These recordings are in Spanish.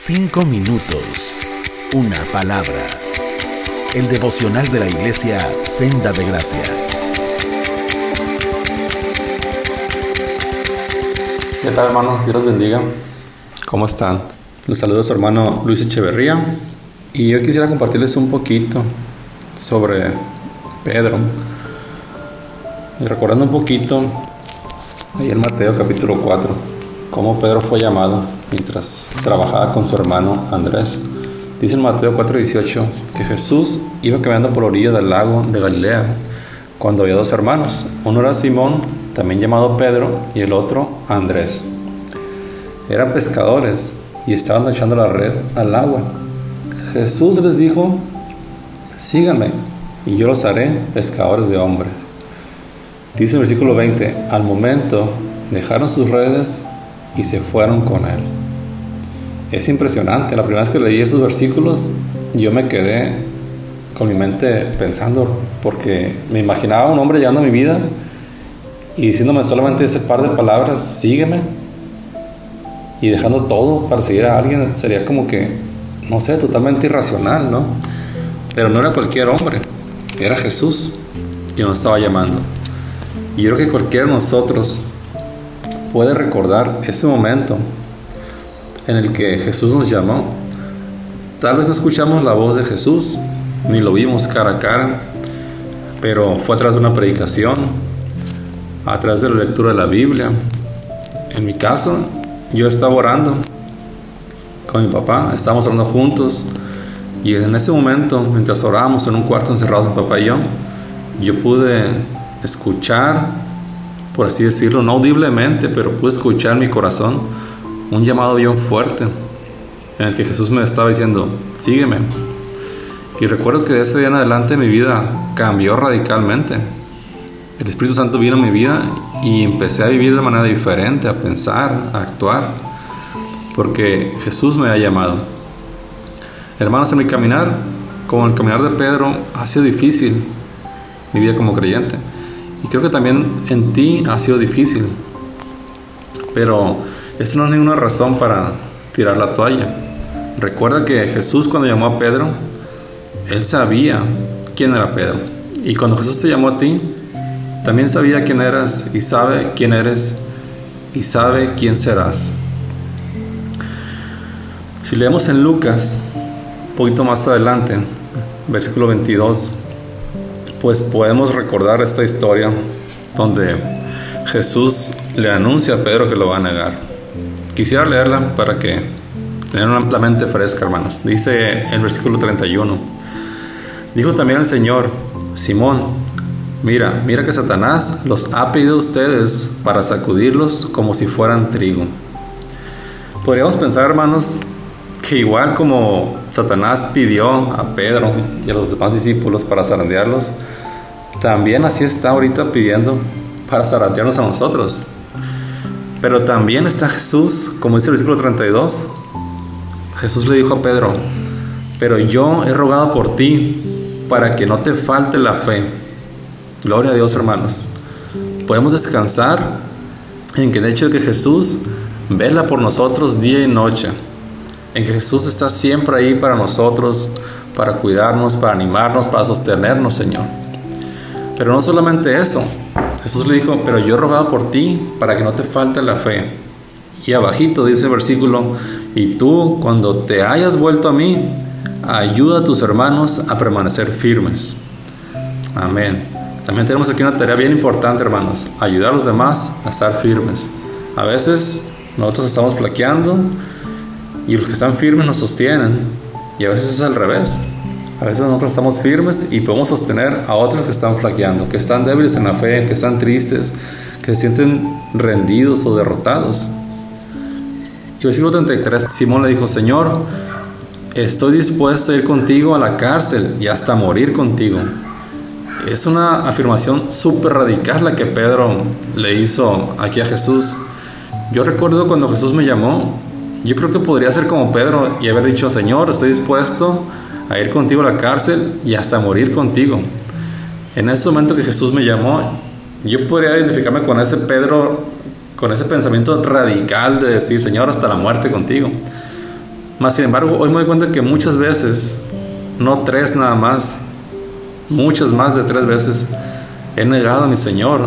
Cinco minutos. Una palabra. El devocional de la iglesia Senda de Gracia. ¿Qué tal hermanos? Dios los bendiga. ¿Cómo están? Les saluda su hermano Luis Echeverría y yo quisiera compartirles un poquito sobre Pedro. Y recordando un poquito, ahí en Mateo capítulo 4, cómo Pedro fue llamado mientras trabajaba con su hermano Andrés. Dice en Mateo 4:18 que Jesús iba caminando por la orilla del lago de Galilea cuando había dos hermanos. Uno era Simón, también llamado Pedro, y el otro Andrés. Eran pescadores y estaban echando la red al agua. Jesús les dijo, síganme y yo los haré pescadores de hombres. Dice el versículo 20, al momento dejaron sus redes y se fueron con él. Es impresionante, la primera vez que leí esos versículos yo me quedé con mi mente pensando, porque me imaginaba un hombre llevando mi vida y diciéndome solamente ese par de palabras, sígueme, y dejando todo para seguir a alguien, sería como que, no sé, totalmente irracional, ¿no? Pero no era cualquier hombre, era Jesús quien nos estaba llamando. Y yo creo que cualquiera de nosotros puede recordar ese momento en el que Jesús nos llamó. Tal vez no escuchamos la voz de Jesús, ni lo vimos cara a cara, pero fue a través de una predicación, a través de la lectura de la Biblia. En mi caso, yo estaba orando con mi papá, estábamos orando juntos, y en ese momento, mientras orábamos en un cuarto encerrados mi papá y yo, yo pude escuchar por así decirlo, no audiblemente, pero pude escuchar en mi corazón un llamado bien fuerte en el que Jesús me estaba diciendo, sígueme. Y recuerdo que de ese día en adelante mi vida cambió radicalmente. El Espíritu Santo vino a mi vida y empecé a vivir de manera diferente, a pensar, a actuar, porque Jesús me ha llamado. Hermanos, en mi caminar, como el caminar de Pedro, ha sido difícil mi vida como creyente. Y creo que también en ti ha sido difícil. Pero eso no es ninguna razón para tirar la toalla. Recuerda que Jesús cuando llamó a Pedro, él sabía quién era Pedro. Y cuando Jesús te llamó a ti, también sabía quién eras y sabe quién eres y sabe quién serás. Si leemos en Lucas, un poquito más adelante, versículo 22, pues podemos recordar esta historia donde Jesús le anuncia a Pedro que lo va a negar. Quisiera leerla para que tengan ampliamente fresca, hermanos. Dice el versículo 31. Dijo también el Señor, Simón, mira, mira que Satanás los ha pedido a ustedes para sacudirlos como si fueran trigo. Podríamos pensar, hermanos, que igual como Satanás pidió a Pedro y a los demás discípulos para zarandearlos, también así está ahorita pidiendo para zarandearnos a nosotros. Pero también está Jesús, como dice el versículo 32. Jesús le dijo a Pedro, pero yo he rogado por ti para que no te falte la fe. Gloria a Dios, hermanos. Podemos descansar en que el hecho de que Jesús vela por nosotros día y noche en que Jesús está siempre ahí para nosotros, para cuidarnos, para animarnos, para sostenernos, Señor. Pero no solamente eso, Jesús le dijo, pero yo he rogado por ti para que no te falte la fe. Y abajito dice el versículo, y tú cuando te hayas vuelto a mí, ayuda a tus hermanos a permanecer firmes. Amén. También tenemos aquí una tarea bien importante, hermanos, ayudar a los demás a estar firmes. A veces nosotros estamos flaqueando, y los que están firmes nos sostienen. Y a veces es al revés. A veces nosotros estamos firmes y podemos sostener a otros que están flaqueando, que están débiles en la fe, que están tristes, que se sienten rendidos o derrotados. Y versículo 33, Simón le dijo, Señor, estoy dispuesto a ir contigo a la cárcel y hasta morir contigo. Es una afirmación súper radical la que Pedro le hizo aquí a Jesús. Yo recuerdo cuando Jesús me llamó, yo creo que podría ser como Pedro y haber dicho, Señor, estoy dispuesto a ir contigo a la cárcel y hasta morir contigo. En ese momento que Jesús me llamó, yo podría identificarme con ese Pedro, con ese pensamiento radical de decir, Señor, hasta la muerte contigo. Más sin embargo, hoy me doy cuenta que muchas veces, no tres nada más, muchas más de tres veces, he negado a mi Señor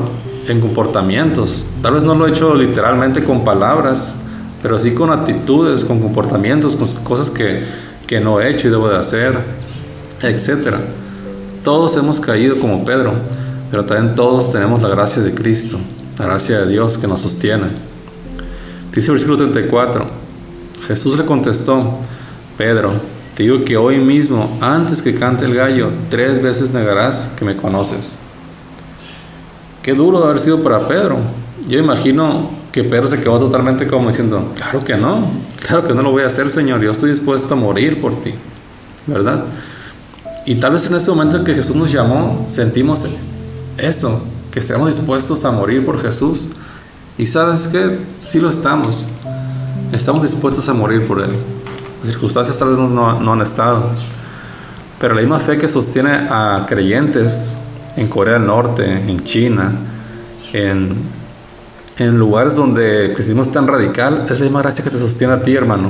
en comportamientos. Tal vez no lo he hecho literalmente con palabras, pero sí con actitudes, con comportamientos, con cosas que, que no he hecho y debo de hacer, etc. Todos hemos caído como Pedro, pero también todos tenemos la gracia de Cristo, la gracia de Dios que nos sostiene. Dice el versículo 34. Jesús le contestó, Pedro, te digo que hoy mismo, antes que cante el gallo, tres veces negarás que me conoces. Qué duro haber sido para Pedro. Yo imagino que Pedro se quedó totalmente como diciendo, claro que no, claro que no lo voy a hacer, Señor, yo estoy dispuesto a morir por ti, ¿verdad? Y tal vez en ese momento en que Jesús nos llamó, sentimos eso, que estemos dispuestos a morir por Jesús. Y sabes que sí lo estamos. Estamos dispuestos a morir por Él. Las circunstancias tal vez no, han estado. Pero la misma fe que sostiene a creyentes en Corea del Norte, en China, en, en lugares donde el cristianismo es tan radical, es la misma gracia que te sostiene a ti, hermano.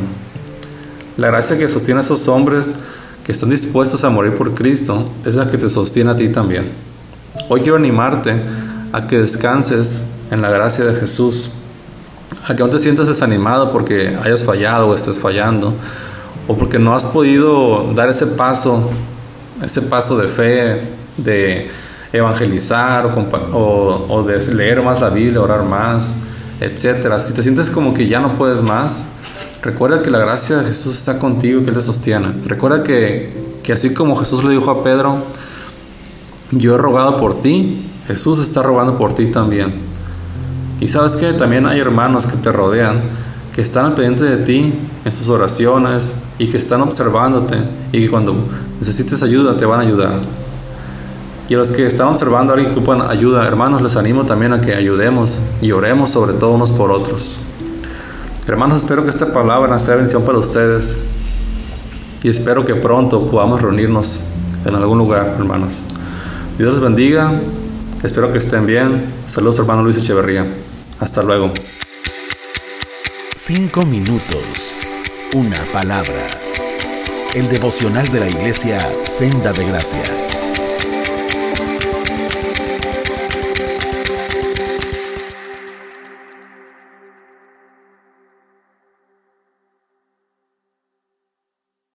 La gracia que sostiene a esos hombres que están dispuestos a morir por Cristo es la que te sostiene a ti también. Hoy quiero animarte a que descanses en la gracia de Jesús a que no te sientas desanimado porque hayas fallado o estés fallando, o porque no has podido dar ese paso, ese paso de fe, de evangelizar o, o, leer más la Biblia, orar más, etcétera. Si te sientes como que ya no puedes más, recuerda que la gracia de Jesús está contigo y que Él te sostiene. Recuerda que, que así como Jesús le dijo a Pedro, yo he rogado por ti, Jesús está rogando por ti también. Y sabes que también hay hermanos que te rodean, que están al pendiente de ti en sus oraciones y que están observándote y que cuando necesites ayuda te van a ayudar. Y a los que están observando a alguien que ocupan ayuda, hermanos, les animo también a que ayudemos y oremos sobre todo unos por otros. Hermanos, espero que esta palabra sea bendición para ustedes y espero que pronto podamos reunirnos en algún lugar, hermanos. Dios les bendiga, espero que estén bien. Saludos, hermano Luis Echeverría. Hasta luego. Cinco minutos. Una palabra. El devocional de la iglesia Senda de Gracia.